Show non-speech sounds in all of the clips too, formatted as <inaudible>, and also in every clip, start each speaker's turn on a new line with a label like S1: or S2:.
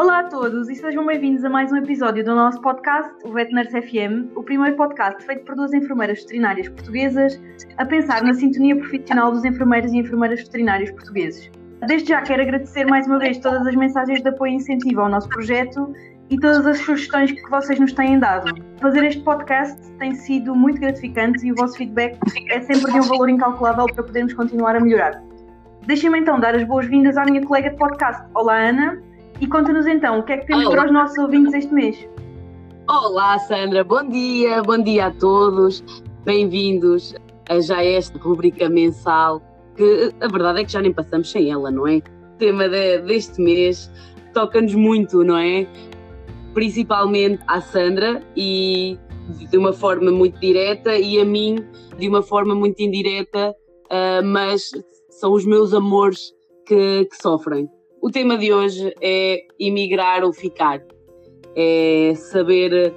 S1: Olá a todos e sejam bem-vindos a mais um episódio do nosso podcast, o Vetnurse FM, o primeiro podcast feito por duas enfermeiras veterinárias portuguesas a pensar na sintonia profissional dos enfermeiros e enfermeiras veterinários portugueses. Desde já quero agradecer mais uma vez todas as mensagens de apoio e incentivo ao nosso projeto e todas as sugestões que vocês nos têm dado. Fazer este podcast tem sido muito gratificante e o vosso feedback é sempre de um valor incalculável para podermos continuar a melhorar. Deixem-me então dar as boas-vindas à minha colega de podcast. Olá, Ana. E conta-nos então, o que é que temos Olá. para os nossos ouvintes este mês?
S2: Olá, Sandra, bom dia, bom dia a todos, bem-vindos a já esta rubrica mensal, que a verdade é que já nem passamos sem ela, não é? O tema de, deste mês toca-nos muito, não é? Principalmente à Sandra e de uma forma muito direta e a mim de uma forma muito indireta, uh, mas são os meus amores que, que sofrem. O tema de hoje é emigrar ou ficar. É saber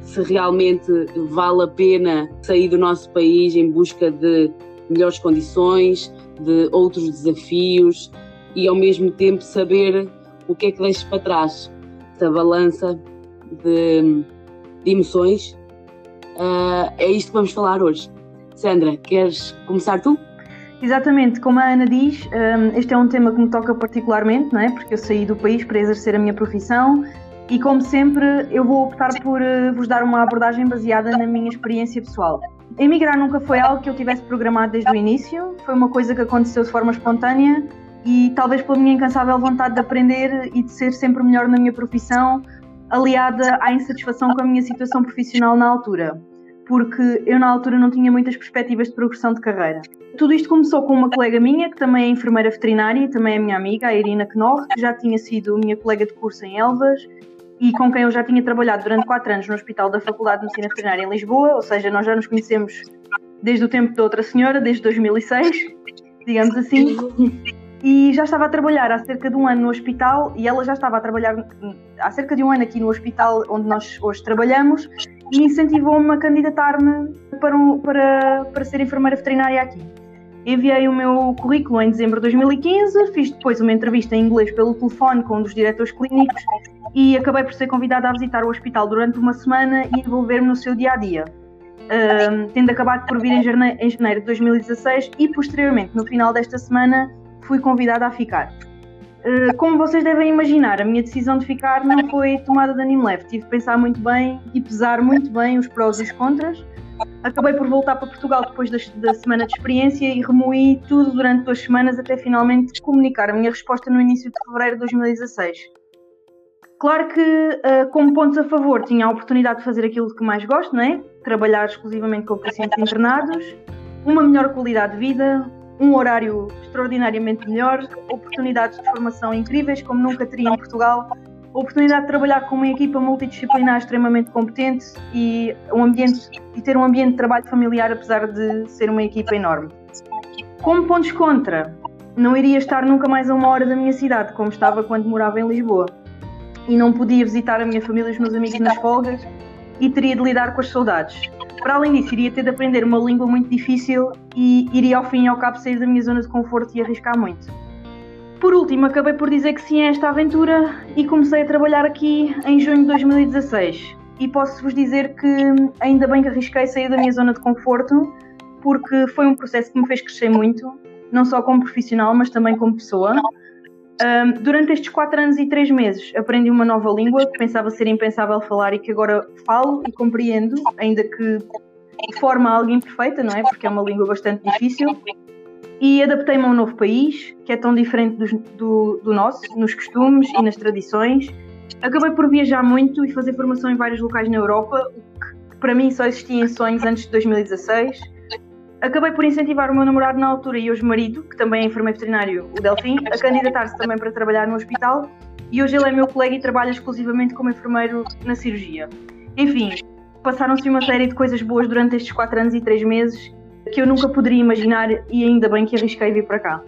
S2: se realmente vale a pena sair do nosso país em busca de melhores condições, de outros desafios e ao mesmo tempo saber o que é que deixa para trás. Essa balança de, de emoções. Uh, é isto que vamos falar hoje. Sandra, queres começar tu?
S1: Exatamente, como a Ana diz, um, este é um tema que me toca particularmente, não é? Porque eu saí do país para exercer a minha profissão e, como sempre, eu vou optar por uh, vos dar uma abordagem baseada na minha experiência pessoal. Emigrar nunca foi algo que eu tivesse programado desde o início, foi uma coisa que aconteceu de forma espontânea e talvez pela minha incansável vontade de aprender e de ser sempre melhor na minha profissão, aliada à insatisfação com a minha situação profissional na altura porque eu na altura não tinha muitas perspectivas de progressão de carreira. Tudo isto começou com uma colega minha, que também é enfermeira veterinária e também é minha amiga, a Irina Knorr, que já tinha sido minha colega de curso em Elvas e com quem eu já tinha trabalhado durante quatro anos no Hospital da Faculdade de Medicina Veterinária em Lisboa, ou seja, nós já nos conhecemos desde o tempo da outra senhora, desde 2006, digamos assim. E já estava a trabalhar há cerca de um ano no hospital e ela já estava a trabalhar há cerca de um ano aqui no hospital onde nós hoje trabalhamos e incentivou-me a candidatar-me para, um, para, para ser enfermeira veterinária aqui. Enviei o meu currículo em dezembro de 2015, fiz depois uma entrevista em inglês pelo telefone com um dos diretores clínicos e acabei por ser convidada a visitar o hospital durante uma semana e envolver-me no seu dia a dia. Um, tendo acabado por vir em janeiro de 2016 e posteriormente, no final desta semana, fui convidada a ficar. Eh, como vocês devem imaginar, a minha decisão de ficar não foi tomada de anime leve. Tive de pensar muito bem e pesar muito bem os prós e os contras. Acabei por voltar para Portugal depois da, semana de experiência e remoí tudo durante duas semanas até finalmente comunicar a minha resposta no início de fevereiro de 2016. Claro que, uh, como pontos a favor, tinha a oportunidade de fazer aquilo que mais gosto, não é? Trabalhar exclusivamente com pacientes internados, uma melhor qualidade de vida, um horário extraordinariamente melhor, oportunidades de formação incríveis como nunca teria em Portugal, oportunidade de trabalhar com uma equipa multidisciplinar extremamente competente e um ambiente e ter um ambiente de trabalho familiar apesar de ser uma equipa enorme. Como pontos contra, não iria estar nunca mais a uma hora da minha cidade como estava quando morava em Lisboa e não podia visitar a minha família e os meus amigos nas folgas e teria de lidar com as saudades. Para além disso, iria ter de aprender uma língua muito difícil e iria ao fim e ao cabo sair da minha zona de conforto e arriscar muito. Por último, acabei por dizer que sim a esta aventura e comecei a trabalhar aqui em junho de 2016. E posso-vos dizer que ainda bem que arrisquei sair da minha zona de conforto, porque foi um processo que me fez crescer muito, não só como profissional, mas também como pessoa. Um, durante estes quatro anos e três meses aprendi uma nova língua que pensava ser impensável falar e que agora falo e compreendo, ainda que de forma algo imperfeita, não é? Porque é uma língua bastante difícil. E adaptei-me a um novo país, que é tão diferente do, do, do nosso, nos costumes e nas tradições. Acabei por viajar muito e fazer formação em vários locais na Europa, o que para mim só existia em sonhos antes de 2016 acabei por incentivar o meu namorado na altura e hoje marido, que também é enfermeiro veterinário, o Delfim, a candidatar-se também para trabalhar no hospital e hoje ele é meu colega e trabalha exclusivamente como enfermeiro na cirurgia. Enfim, passaram-se uma série de coisas boas durante estes 4 anos e 3 meses que eu nunca poderia imaginar e ainda bem que arrisquei vir para cá.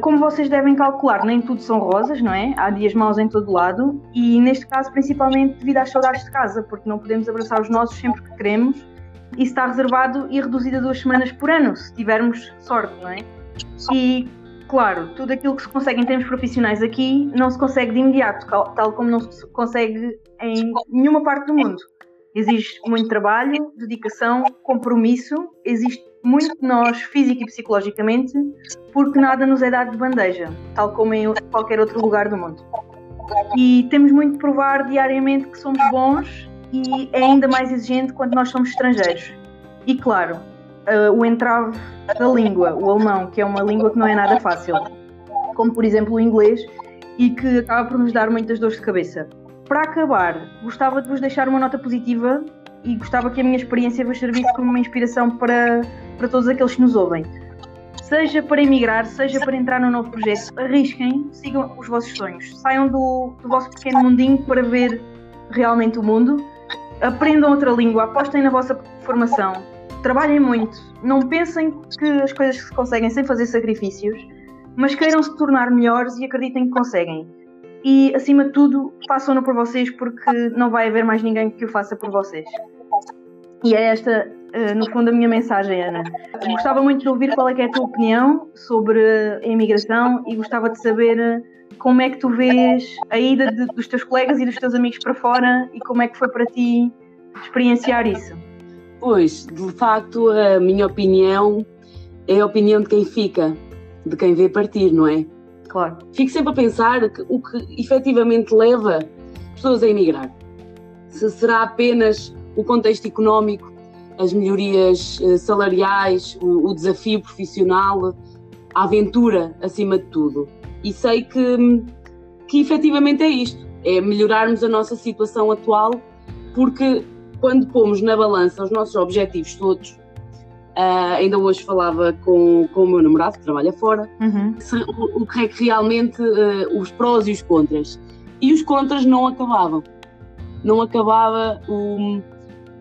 S1: Como vocês devem calcular, nem tudo são rosas, não é? Há dias maus em todo lado e neste caso principalmente devido às saudades de casa, porque não podemos abraçar os nossos sempre que queremos isso está reservado e reduzido a duas semanas por ano, se tivermos sorte, não é? E claro, tudo aquilo que se consegue em termos profissionais aqui não se consegue de imediato, tal como não se consegue em nenhuma parte do mundo. Existe muito trabalho, dedicação, compromisso, existe muito de nós, físico e psicologicamente, porque nada nos é dado de bandeja, tal como em qualquer outro lugar do mundo. E temos muito de provar diariamente que somos bons e é ainda mais exigente quando nós somos estrangeiros. E claro, uh, o entrave da língua, o alemão, que é uma língua que não é nada fácil, como por exemplo o inglês, e que acaba por nos dar muitas dores de cabeça. Para acabar, gostava de vos deixar uma nota positiva e gostava que a minha experiência vos servisse como uma inspiração para, para todos aqueles que nos ouvem. Seja para emigrar, seja para entrar num novo projeto, arrisquem, sigam os vossos sonhos, saiam do, do vosso pequeno mundinho para ver realmente o mundo, aprendam outra língua, apostem na vossa formação, trabalhem muito, não pensem que as coisas se conseguem sem fazer sacrifícios, mas queiram se tornar melhores e acreditem que conseguem. E acima de tudo, façam-no por vocês porque não vai haver mais ninguém que o faça por vocês. E é esta, eh, no fundo, a minha mensagem, Ana. Gostava muito de ouvir qual é, é a tua opinião sobre a imigração e gostava de saber eh, como é que tu vês a ida de, dos teus colegas e dos teus amigos para fora e como é que foi para ti experienciar isso.
S2: Pois, de facto, a minha opinião é a opinião de quem fica, de quem vê partir, não é?
S1: Claro.
S2: Fico sempre a pensar que o que efetivamente leva pessoas a emigrar. Se será apenas o contexto económico, as melhorias eh, salariais, o, o desafio profissional, a aventura acima de tudo. E sei que, que efetivamente é isto: é melhorarmos a nossa situação atual, porque quando pomos na balança os nossos objetivos todos, uh, ainda hoje falava com, com o meu namorado que trabalha fora, uhum. o, o, que é que realmente uh, os prós e os contras. E os contras não acabavam. Não acabava o,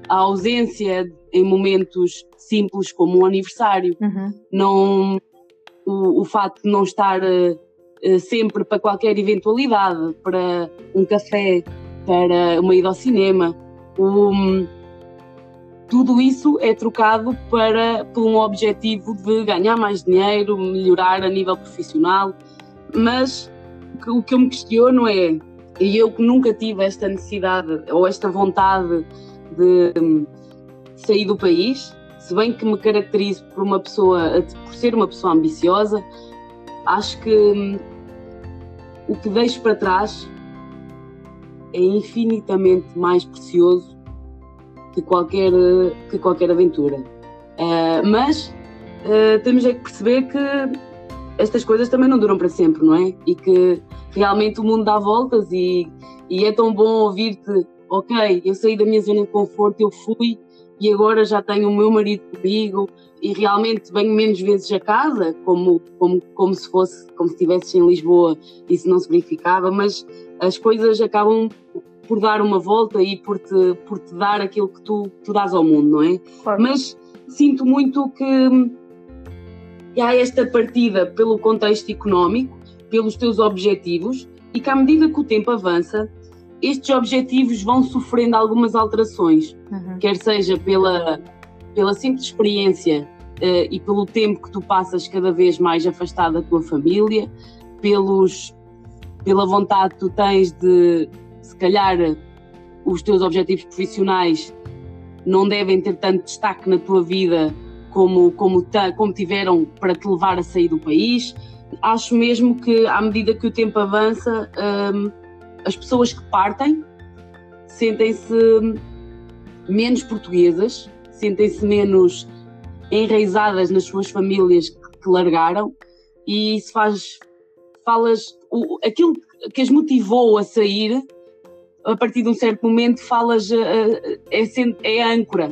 S2: a ausência em momentos simples como um aniversário, uhum. não o, o facto de não estar uh, sempre para qualquer eventualidade, para um café, para uma ida ao cinema. Um, tudo isso é trocado para, por um objetivo de ganhar mais dinheiro, melhorar a nível profissional, mas o que eu me questiono é, e eu que nunca tive esta necessidade ou esta vontade de sair do país, se bem que me caracterizo por uma pessoa, por ser uma pessoa ambiciosa, acho que hum, o que deixo para trás é infinitamente mais precioso que qualquer, que qualquer aventura. Uh, mas uh, temos é que perceber que estas coisas também não duram para sempre, não é? E que realmente o mundo dá voltas e, e é tão bom ouvir-te, ok, eu saí da minha zona de conforto, eu fui e agora já tenho o meu marido comigo e realmente venho menos vezes a casa, como, como, como se fosse, como se estivesse em Lisboa, isso não se verificava, mas as coisas acabam por dar uma volta e por te, por te dar aquilo que tu, tu dás ao mundo, não é? Claro. Mas sinto muito que há esta partida pelo contexto económico, pelos teus objetivos, e que à medida que o tempo avança, estes objetivos vão sofrendo algumas alterações, uhum. quer seja pela, pela simples experiência uh, e pelo tempo que tu passas cada vez mais afastado da tua família, pelos, pela vontade que tu tens de, se calhar, os teus objetivos profissionais não devem ter tanto destaque na tua vida como, como, como tiveram para te levar a sair do país. Acho mesmo que, à medida que o tempo avança, um, as pessoas que partem sentem-se menos portuguesas, sentem-se menos enraizadas nas suas famílias que largaram e se faz falas o, aquilo que as motivou a sair a partir de um certo momento falas é, é a âncora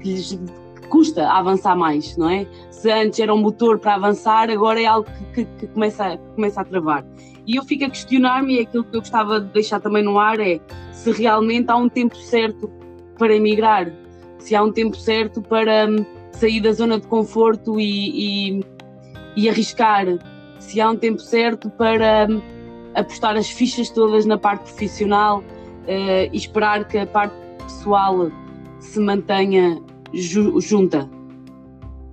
S2: que lhes custa avançar mais, não é? Se antes era um motor para avançar, agora é algo que, que, que começa, que começa a travar. E eu fico a questionar-me, e aquilo que eu gostava de deixar também no ar é se realmente há um tempo certo para emigrar, se há um tempo certo para hum, sair da zona de conforto e, e, e arriscar, se há um tempo certo para hum, apostar as fichas todas na parte profissional uh, e esperar que a parte pessoal se mantenha ju junta.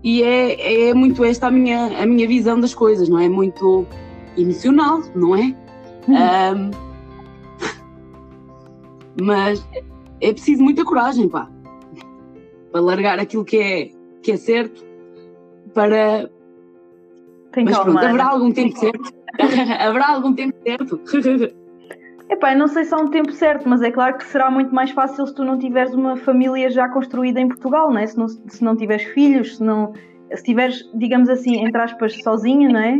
S2: e é, é muito esta a minha, a minha visão das coisas, não é? Muito emocional, não é? Um, mas é preciso muita coragem, pá, para largar aquilo que é, que é certo para.
S1: Tem
S2: mas pronto, haverá algum tempo certo. <laughs> haverá algum tempo certo. <laughs>
S1: Epá, eu não sei se há um tempo certo, mas é claro que será muito mais fácil se tu não tiveres uma família já construída em Portugal, não é? Se não, se não tiveres filhos, se não se tiveres, digamos assim, entre aspas, sozinha, não é?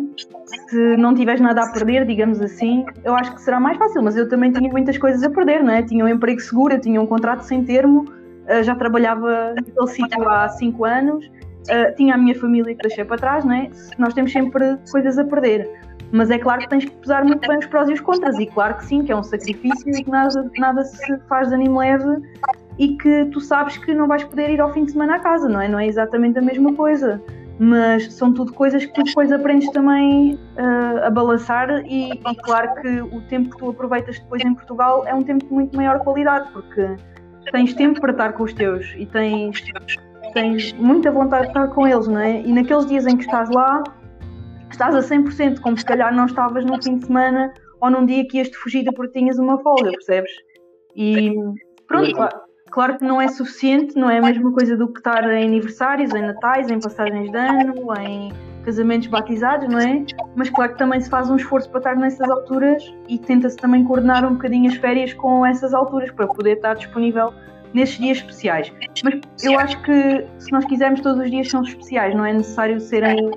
S1: Se não tiveres nada a perder, digamos assim, eu acho que será mais fácil, mas eu também tinha muitas coisas a perder, não é? Tinha um emprego seguro, tinha um contrato sem termo, eh, já trabalhava naquele sítio há 5 anos, eh, tinha a minha família que deixei para trás, não é? Nós temos sempre coisas a perder. Mas é claro que tens que pesar muito bem os prós e os contras, e claro que sim, que é um sacrifício e que nada, nada se faz de ânimo leve e que tu sabes que não vais poder ir ao fim de semana à casa, não é? Não é exatamente a mesma coisa. Mas são tudo coisas que tu depois aprendes também uh, a balançar e, e, claro que o tempo que tu aproveitas depois em Portugal é um tempo de muito maior qualidade, porque tens tempo para estar com os teus e tens, tens muita vontade de estar com eles, não é? E naqueles dias em que estás lá, estás a 100%, como se calhar não estavas num fim de semana ou num dia que ias de fugida porque tinhas uma folga, percebes? E pronto, claro, claro que não é suficiente, não é a mesma coisa do que estar em aniversários, em natais, em passagens de ano, em casamentos batizados, não é? Mas claro que também se faz um esforço para estar nessas alturas e tenta-se também coordenar um bocadinho as férias com essas alturas para poder estar disponível nesses dias especiais. Mas eu acho que se nós quisermos todos os dias são especiais, não é necessário serem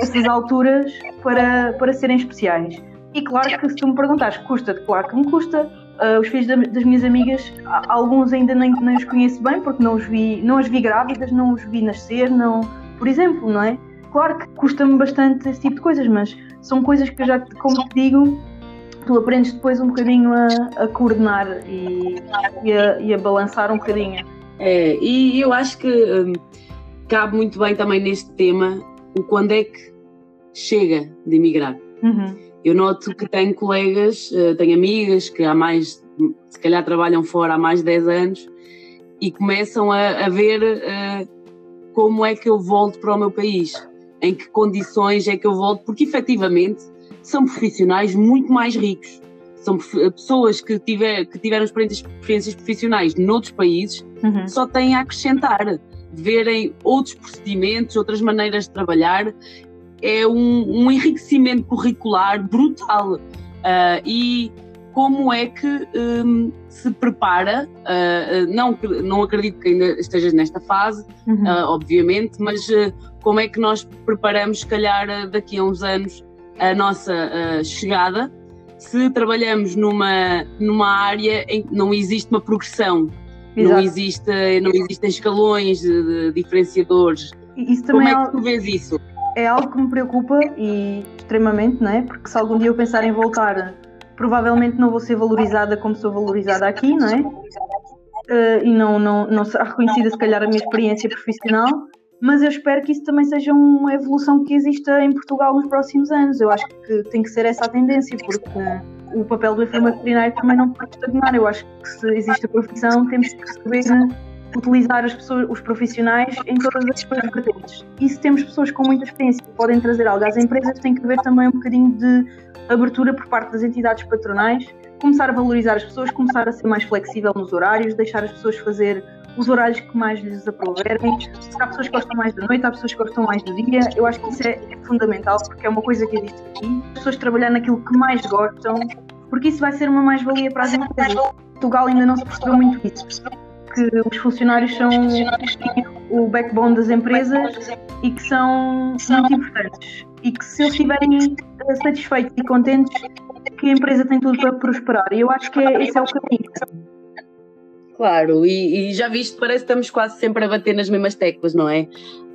S1: essas alturas para, para serem especiais. E claro que se tu me perguntares, custa-te? Claro que me custa. Uh, os filhos da, das minhas amigas, alguns ainda nem, nem os conheço bem porque não os vi, não as vi grávidas, não os vi nascer, não, por exemplo, não é? Claro que custa-me bastante esse tipo de coisas, mas são coisas que eu já, como te digo, tu aprendes depois um bocadinho a, a coordenar e, e, a, e, a, balançar um bocadinho.
S2: É, e eu acho que um, cabe muito bem também neste tema o quando é que chega de emigrar.
S1: Uhum.
S2: Eu noto que tenho colegas, uh, tenho amigas que há mais, se calhar trabalham fora há mais de 10 anos e começam a, a ver uh, como é que eu volto para o meu país, em que condições é que eu volto, porque efetivamente são profissionais muito mais ricos. São pessoas que, tiver, que tiveram experiências profissionais noutros países,
S1: uhum.
S2: só têm a acrescentar. Verem outros procedimentos, outras maneiras de trabalhar, é um, um enriquecimento curricular brutal. Uh, e como é que um, se prepara, uh, não, não acredito que ainda estejas nesta fase,
S1: uhum.
S2: uh, obviamente, mas como é que nós preparamos, se calhar, daqui a uns anos, a nossa chegada se trabalhamos numa, numa área em que não existe uma progressão,
S1: Exato.
S2: não, existe, não existem escalões diferenciadores. Como é
S1: é,
S2: que tu vês isso?
S1: É algo que me preocupa e extremamente, não é? Porque se algum dia eu pensar em voltar, provavelmente não vou ser valorizada como sou valorizada aqui, não é? Uh, e não, não, não será reconhecida, se calhar, a minha experiência profissional mas eu espero que isso também seja uma evolução que exista em Portugal nos próximos anos. Eu acho que tem que ser essa a tendência, porque o papel do enfermeiro veterinário também não pode estagnar. Eu acho que se existe a profissão, temos que saber utilizar as pessoas, os profissionais em todas as suas vertentes. E se temos pessoas com muita experiência que podem trazer algo às empresas, tem que haver também um bocadinho de abertura por parte das entidades patronais, começar a valorizar as pessoas, começar a ser mais flexível nos horários, deixar as pessoas fazer os horários que mais lhes aproverem. Há pessoas que gostam mais da noite, há pessoas que gostam mais do dia. Eu acho que isso é, é fundamental porque é uma coisa que existe aqui. As pessoas trabalhar naquilo que mais gostam, porque isso vai ser uma mais-valia para as empresas. Portugal ainda não se percebeu muito isso. Que os funcionários são o backbone das empresas e que são muito importantes. E que se eles estiverem satisfeitos e contentes, que a empresa tem tudo para prosperar. E eu acho que é, esse é o caminho.
S2: Claro, e, e, já viste, parece que estamos quase sempre a bater nas mesmas teclas, não é?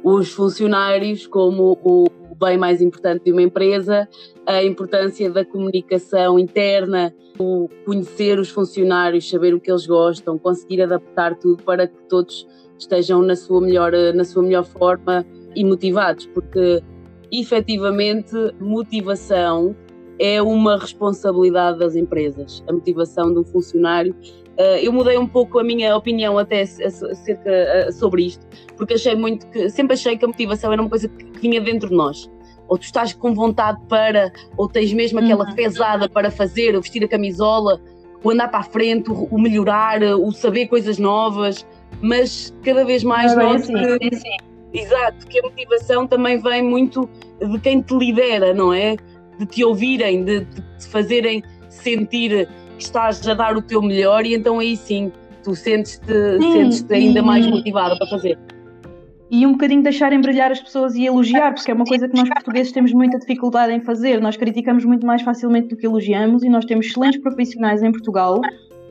S2: Os funcionários, como o bem mais importante de uma empresa, a importância da comunicação interna, o conhecer os funcionários, saber o que eles gostam, conseguir adaptar tudo para que todos estejam na sua melhor, na sua melhor forma e motivados, porque efetivamente motivação é uma responsabilidade das empresas, a motivação de um funcionário. Uh, eu mudei um pouco a minha opinião até acerca uh, sobre isto, porque achei muito que sempre achei que a motivação era uma coisa que, que vinha dentro de nós. Ou tu estás com vontade para, ou tens mesmo aquela uhum. pesada para fazer, ou vestir a camisola, o andar para a frente, o, o melhorar, o saber coisas novas, mas cada vez mais
S1: não, noto assim, que,
S2: assim. exato, que a motivação também vem muito de quem te lidera, não é? De te ouvirem, de, de te fazerem sentir estás a dar o teu melhor e então aí sim tu sentes-te sentes ainda mais motivada para fazer
S1: e um bocadinho deixarem brilhar as pessoas e elogiar, porque é uma coisa que nós portugueses temos muita dificuldade em fazer. Nós criticamos muito mais facilmente do que elogiamos e nós temos excelentes profissionais em Portugal.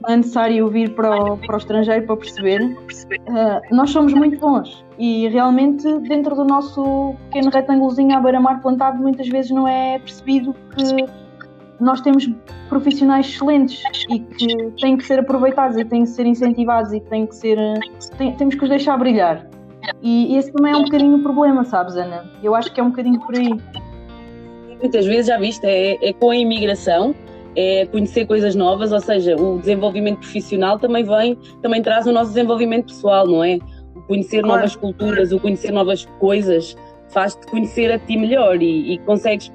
S1: Não é necessário vir para o, para o estrangeiro para perceber. Uh, nós somos muito bons e realmente dentro do nosso pequeno retângulozinho à beira-mar plantado muitas vezes não é percebido que nós temos profissionais excelentes e que têm que ser aproveitados e têm que ser incentivados e têm que ser tem, temos que os deixar brilhar e esse também é um bocadinho o problema, sabes, Ana? Eu acho que é um bocadinho por aí.
S2: Muitas vezes, já viste, é, é com a imigração, é conhecer coisas novas, ou seja, o desenvolvimento profissional também vem, também traz o nosso desenvolvimento pessoal, não é? O conhecer claro. novas culturas, o conhecer novas coisas, faz-te conhecer a ti melhor e, e consegues,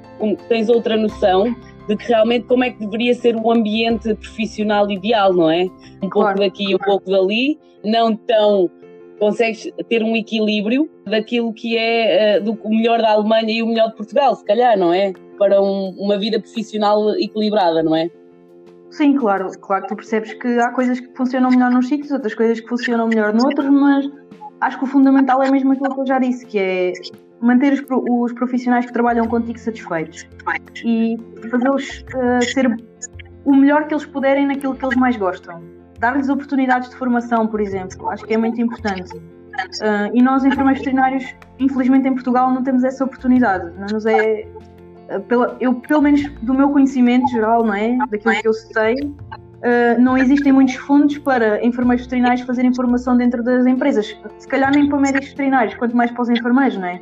S2: tens outra noção de que realmente como é que deveria ser o ambiente profissional ideal, não é? Um claro. pouco daqui, um pouco dali, não tão consegues ter um equilíbrio daquilo que é uh, do melhor da Alemanha e o melhor de Portugal, se calhar, não é? Para um, uma vida profissional equilibrada, não é?
S1: Sim, claro, claro, tu percebes que há coisas que funcionam melhor num sítios, outras coisas que funcionam melhor noutros, mas acho que o fundamental é mesmo aquilo que eu já disse, que é manter os, os profissionais que trabalham contigo satisfeitos e fazê-los uh, ser o melhor que eles puderem naquilo que eles mais gostam dar-lhes oportunidades de formação, por exemplo, acho que é muito importante. Uh, e nós, enfermeiros veterinários, infelizmente em Portugal não temos essa oportunidade. Não nos é, uh, pela, eu, pelo menos do meu conhecimento geral, não é? Daquilo que eu sei, uh, não existem muitos fundos para enfermeiros veterinários fazerem formação dentro das empresas. Se calhar nem para médicos veterinários, quanto mais para os enfermeiros, não é?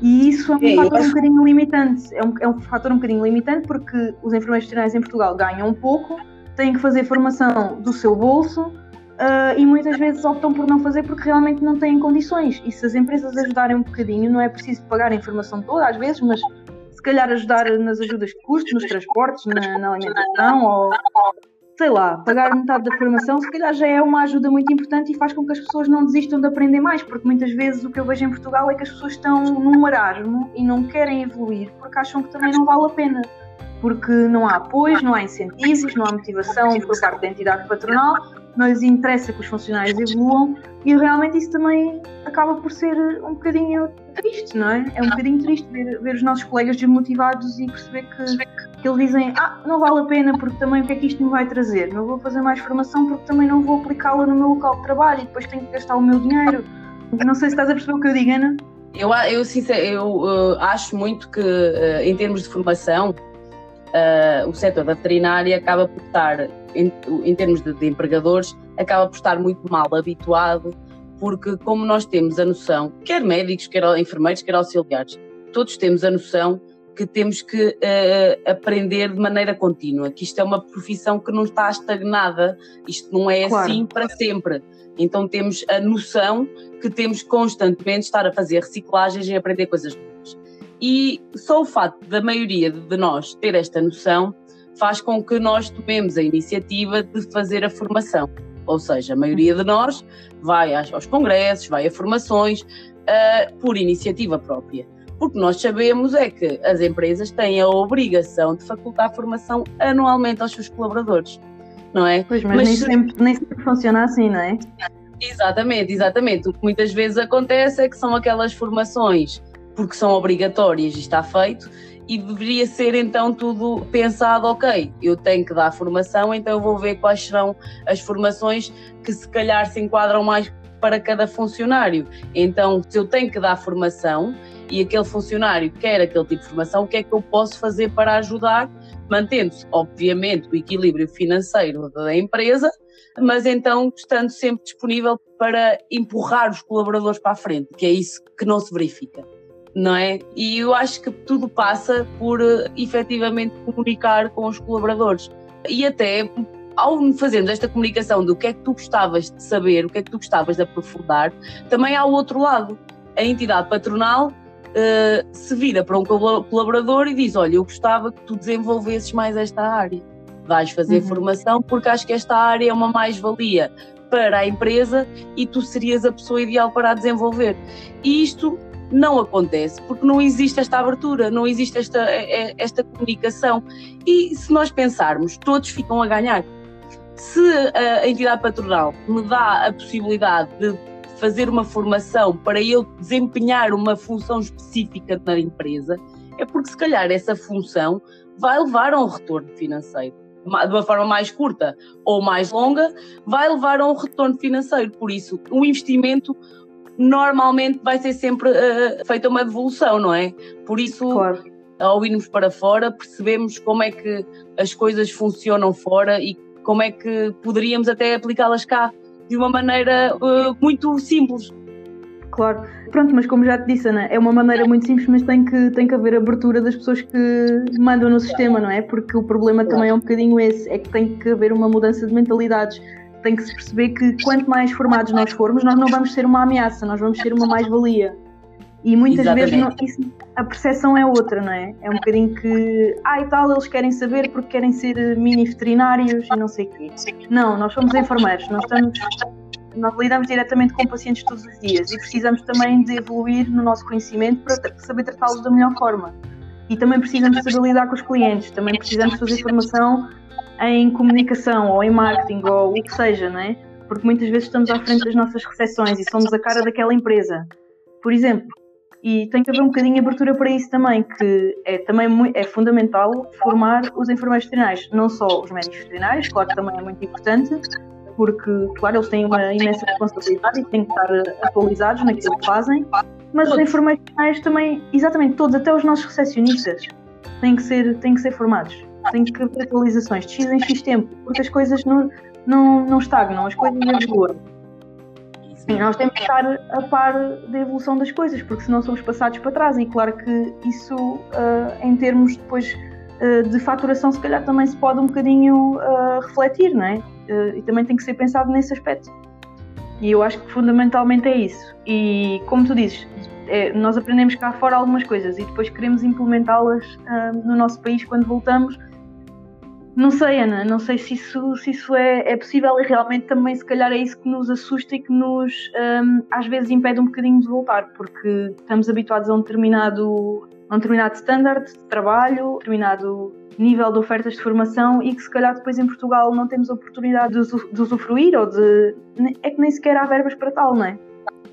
S1: E isso é um é, fator um bocadinho limitante. É um, é um fator um bocadinho limitante porque os enfermeiros veterinários em Portugal ganham um pouco têm que fazer formação do seu bolso uh, e muitas vezes optam por não fazer porque realmente não têm condições. E se as empresas ajudarem um bocadinho, não é preciso pagar a informação toda às vezes, mas se calhar ajudar nas ajudas de custo, nos transportes, na, na alimentação ou sei lá, pagar metade da formação, se calhar já é uma ajuda muito importante e faz com que as pessoas não desistam de aprender mais, porque muitas vezes o que eu vejo em Portugal é que as pessoas estão num marasmo e não querem evoluir porque acham que também não vale a pena porque não há apoios, não há incentivos, não há motivação por parte da entidade patronal, não lhes interessa que os funcionários evoluam e realmente isso também acaba por ser um bocadinho triste, não é? É um bocadinho triste ver, ver os nossos colegas desmotivados e perceber que, que eles dizem ah, não vale a pena porque também o que é que isto me vai trazer? Não vou fazer mais formação porque também não vou aplicá-la no meu local de trabalho e depois tenho que gastar o meu dinheiro. Não sei se estás a perceber o que eu digo, Ana.
S2: Eu, eu, sincero, eu uh, acho muito que, uh, em termos de formação, uh, o setor da veterinária acaba por estar, em, em termos de, de, empregadores, acaba por estar muito mal habituado, porque como nós temos a noção, quer médicos, quer enfermeiros, quer auxiliares, todos temos a noção que temos que uh, aprender de maneira contínua, que isto é uma profissão que não está estagnada, isto não é claro. assim para sempre. Então temos a noção que temos constantemente estar a fazer reciclagens e aprender coisas novas. E só o facto da maioria de nós ter esta noção faz com que nós tomemos a iniciativa de fazer a formação. Ou seja, a maioria de nós vai aos congressos, vai a formações uh, por iniciativa própria. Porque nós sabemos é que as empresas têm a obrigação de facultar formação anualmente aos seus colaboradores, não é?
S1: Pois, mas, mas nem, sempre, nem sempre funciona assim, não é?
S2: Exatamente, exatamente. O que muitas vezes acontece é que são aquelas formações porque são obrigatórias e está feito, e deveria ser então tudo pensado, ok, eu tenho que dar formação, então eu vou ver quais serão as formações que se calhar se enquadram mais para cada funcionário. Então, se eu tenho que dar formação e aquele funcionário quer aquele tipo de formação, o que é que eu posso fazer para ajudar, mantendo-se, obviamente, o equilíbrio financeiro da empresa, mas então estando sempre disponível para empurrar os colaboradores para a frente, que é isso que não se verifica. não é? E eu acho que tudo passa por uh, efetivamente comunicar com os colaboradores. E até ao fazermos esta comunicação do que é que tu gostavas de saber, o que é que tu gostavas de aprofundar, também há o outro lado. A entidade patronal uh, se vira para um colaborador e diz: Olha, eu gostava que tu desenvolvesses mais esta área. Vais fazer uhum. formação porque acho que esta área é uma mais-valia para a empresa e tu serias a pessoa ideal para a desenvolver. E isto não acontece porque não existe esta abertura, não existe esta, esta comunicação. E se nós pensarmos, todos ficam a ganhar. Se a entidade patronal me dá a possibilidade de fazer uma formação para eu desempenhar uma função específica na empresa, é porque se calhar essa função vai levar a um retorno financeiro de uma forma mais curta ou mais longa, vai levar a um retorno financeiro. Por isso, o investimento normalmente vai ser sempre uh, feita uma devolução, não é? Por isso, claro. ao irmos para fora, percebemos como é que as coisas funcionam fora e como é que poderíamos até aplicá-las cá de uma maneira uh, muito simples.
S1: Claro, pronto, mas como já te disse, Ana, é uma maneira muito simples, mas tem que, tem que haver abertura das pessoas que mandam no sistema, não é? Porque o problema também é um bocadinho esse, é que tem que haver uma mudança de mentalidades tem que se perceber que quanto mais formados nós formos, nós não vamos ser uma ameaça, nós vamos ser uma mais-valia. E muitas Exatamente. vezes não, isso, a percepção é outra, não é? É um bocadinho que, ah e tal, eles querem saber porque querem ser mini veterinários e não sei o quê. Não, nós somos enfermeiros, nós estamos nós lidamos diretamente com pacientes todos os dias e precisamos também de evoluir no nosso conhecimento para saber tratá-los da melhor forma. E também precisamos saber lidar com os clientes, também precisamos fazer formação em comunicação ou em marketing ou o que seja, não é? Porque muitas vezes estamos à frente das nossas recepções e somos a cara daquela empresa, por exemplo. E tem que haver um bocadinho de abertura para isso também, que é também é fundamental formar os enfermeiros veterinários, não só os médicos veterinários, claro que também é muito importante, porque, claro, eles têm uma imensa responsabilidade e têm que estar atualizados naquilo que fazem, mas os enfermeiros veterinários também, exatamente todos, até os nossos recepcionistas, têm que ser, têm que ser formados tem que haver atualizações de X em X tempo, porque as coisas não, não, não estagnam, as coisas evoluem. E nós temos que estar a par da evolução das coisas, porque senão somos passados para trás. E claro que isso, uh, em termos depois uh, de faturação, se calhar também se pode um bocadinho uh, refletir, não é? e também tem que ser pensado nesse aspecto. E eu acho que fundamentalmente é isso. E como tu dizes, é, nós aprendemos cá fora algumas coisas e depois queremos implementá-las no nosso país quando voltamos não sei, Ana, não sei se isso, se isso é, é possível e realmente também se calhar é isso que nos assusta e que nos um, às vezes impede um bocadinho de voltar, porque estamos habituados a um determinado, a um determinado standard de trabalho, determinado nível de ofertas de formação e que se calhar depois em Portugal não temos oportunidade de, de usufruir ou de. é que nem sequer há verbas para tal, não é?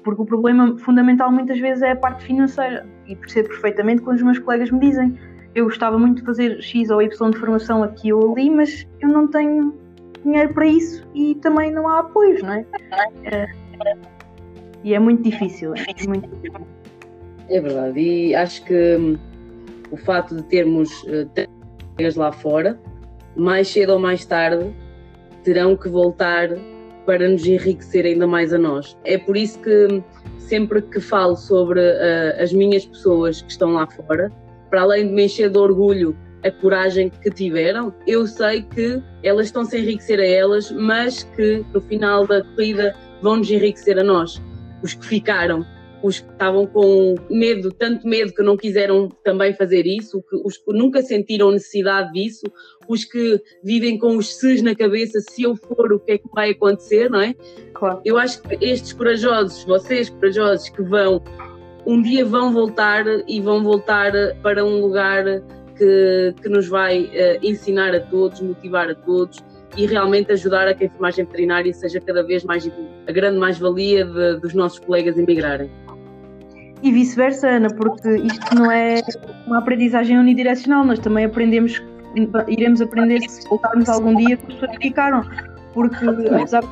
S1: Porque o problema fundamental muitas vezes é a parte financeira e percebo perfeitamente quando os meus colegas me dizem eu gostava muito de fazer X ou Y de formação aqui ou ali, mas eu não tenho dinheiro para isso e também não há apoios, não é? é e é muito difícil, é muito difícil.
S2: É verdade, e acho que hum, o facto de termos uh, lá fora, mais cedo ou mais tarde, terão que voltar para nos enriquecer ainda mais a nós. É por isso que hum, sempre que falo sobre uh, as minhas pessoas que estão lá fora, para além de me encher de orgulho a coragem que tiveram, eu sei que elas estão-se a enriquecer a elas, mas que no final da corrida vão nos enriquecer a nós, os que ficaram, os que estavam com medo, tanto medo que não quiseram também fazer isso, os que nunca sentiram necessidade disso, os que vivem com os ses na cabeça, se eu for, o que é que vai acontecer, não é? Claro. Eu acho que estes corajosos, vocês corajosos que vão um dia vão voltar e vão voltar para um lugar que, que nos vai uh, ensinar a todos, motivar a todos e realmente ajudar a que a enfermagem veterinária seja cada vez mais a grande mais-valia dos nossos colegas emigrarem.
S1: E vice-versa, Ana, porque isto não é uma aprendizagem unidirecional, nós também aprendemos, iremos aprender se voltarmos algum dia com as pessoas que ficaram, porque apesar de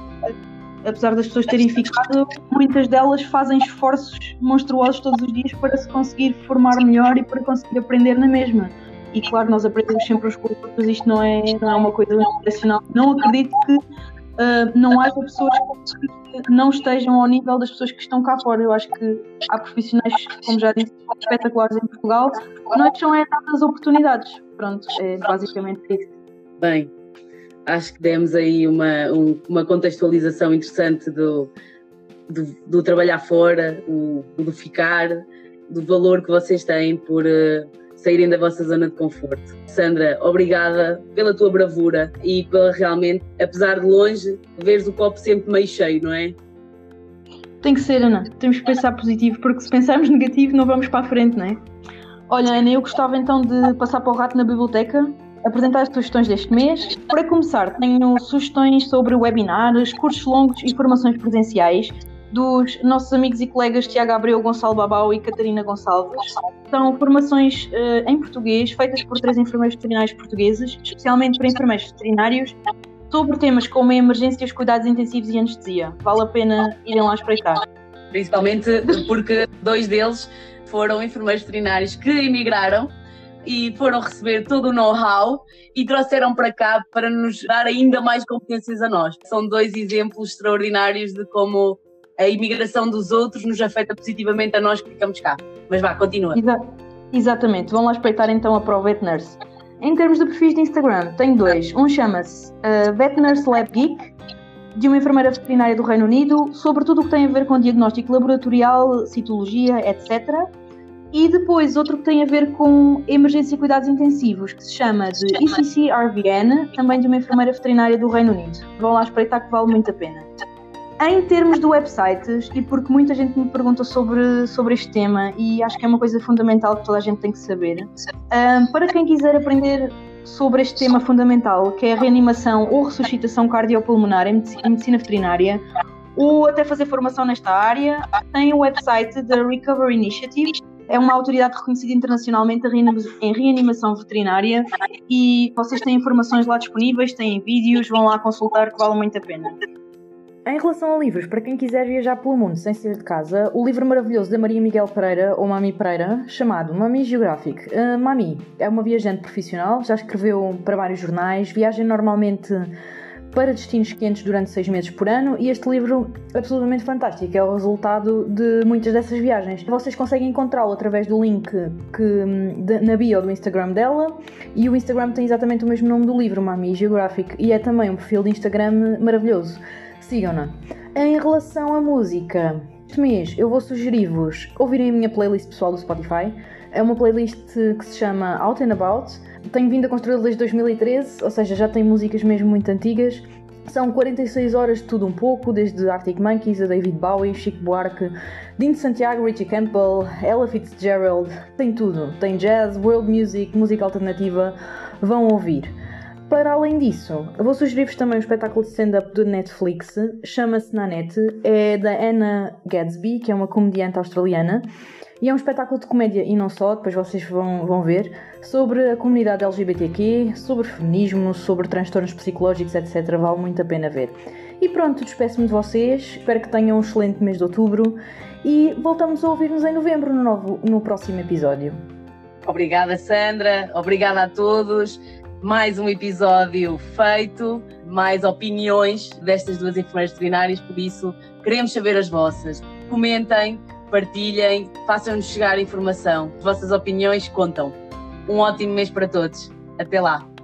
S1: apesar das pessoas terem ficado, muitas delas fazem esforços monstruosos todos os dias para se conseguir formar melhor e para conseguir aprender na mesma. E claro, nós aprendemos sempre os cursos, isto não é, não é uma coisa racional. Não acredito que uh, não haja pessoas que não estejam ao nível das pessoas que estão cá fora. Eu acho que há profissionais, como já disse, espetaculares em Portugal, não são é dadas oportunidades. Pronto, é basicamente isso.
S2: Bem, acho que demos aí uma, um, uma contextualização interessante do, do, do trabalhar fora, o, do ficar, do valor que vocês têm por uh, saírem da vossa zona de conforto. Sandra, obrigada pela tua bravura e pela realmente, apesar de longe, veres o copo sempre meio cheio, não é?
S1: Tem que ser, Ana. Temos que pensar positivo, porque se pensarmos negativo não vamos para a frente, não é? Olha, Ana, eu gostava então de passar para o rato na biblioteca apresentar as sugestões deste mês. Para começar, tenho sugestões sobre webinars, cursos longos e formações presenciais dos nossos amigos e colegas Tiago Abreu, Gonçalo Babau e Catarina Gonçalves. São formações uh, em português, feitas por três enfermeiros veterinários portugueses, especialmente para enfermeiros veterinários, sobre temas como emergências, cuidados intensivos e anestesia. Vale a pena irem lá espreitar.
S2: Principalmente porque dois deles foram enfermeiros veterinários que emigraram e foram receber todo o know-how e trouxeram para cá para nos dar ainda mais competências a nós. São dois exemplos extraordinários de como a imigração dos outros nos afeta positivamente a nós que ficamos cá. Mas vá, continua.
S1: Exa exatamente, vão lá espreitar então a Pro Nurse. Em termos de perfis de Instagram, tenho dois. Um chama-se uh, Vet Nurse Lab Geek, de uma enfermeira veterinária do Reino Unido, sobre tudo o que tem a ver com diagnóstico laboratorial, citologia, etc. E depois outro que tem a ver com emergência e cuidados intensivos, que se chama de ECC RVN, também de uma enfermeira veterinária do Reino Unido. Vão lá espreitar que vale muito a pena. Em termos de websites, e porque muita gente me pergunta sobre, sobre este tema, e acho que é uma coisa fundamental que toda a gente tem que saber, um, para quem quiser aprender sobre este tema fundamental, que é a reanimação ou ressuscitação cardiopulmonar em medicina veterinária, ou até fazer formação nesta área, tem o website da Recovery Initiative, é uma autoridade reconhecida internacionalmente em reanimação veterinária e vocês têm informações lá disponíveis, têm vídeos, vão lá consultar que vale muito a pena. Em relação a livros, para quem quiser viajar pelo mundo sem sair de casa, o livro maravilhoso da Maria Miguel Pereira, ou Mami Pereira, chamado Mami Geographic. Uh, Mami é uma viajante profissional, já escreveu para vários jornais, viaja normalmente para destinos quentes durante seis meses por ano e este livro absolutamente fantástico, é o resultado de muitas dessas viagens. Vocês conseguem encontrá-lo através do link que, de, na bio do Instagram dela e o Instagram tem exatamente o mesmo nome do livro, Mami Geographic, e é também um perfil de Instagram maravilhoso sigam-na. Em relação à música, este mês eu vou sugerir-vos ouvirem a minha playlist pessoal do Spotify. É uma playlist que se chama Out and About. Tenho vindo a construí-la desde 2013, ou seja, já tem músicas mesmo muito antigas. São 46 horas de tudo um pouco, desde Arctic Monkeys a David Bowie, Chico Buarque, Dean Santiago, Richie Campbell, Ella Fitzgerald, tem tudo. Tem jazz, world music, música alternativa, vão ouvir. Para além disso, vou sugerir-vos também um espetáculo de stand-up do Netflix, chama-se Nanette, é da Anna Gadsby, que é uma comediante australiana, e é um espetáculo de comédia e não só, depois vocês vão, vão ver, sobre a comunidade LGBTQ, sobre feminismo, sobre transtornos psicológicos, etc. Vale muito a pena ver. E pronto, despeço-me de vocês, espero que tenham um excelente mês de outubro e voltamos a ouvir-nos em novembro no, novo, no próximo episódio.
S2: Obrigada, Sandra. Obrigada a todos mais um episódio feito, mais opiniões destas duas enfermeiras veterinárias, por isso queremos saber as vossas. Comentem, partilhem, façam-nos chegar informação. As vossas opiniões contam. Um ótimo mês para todos. Até lá!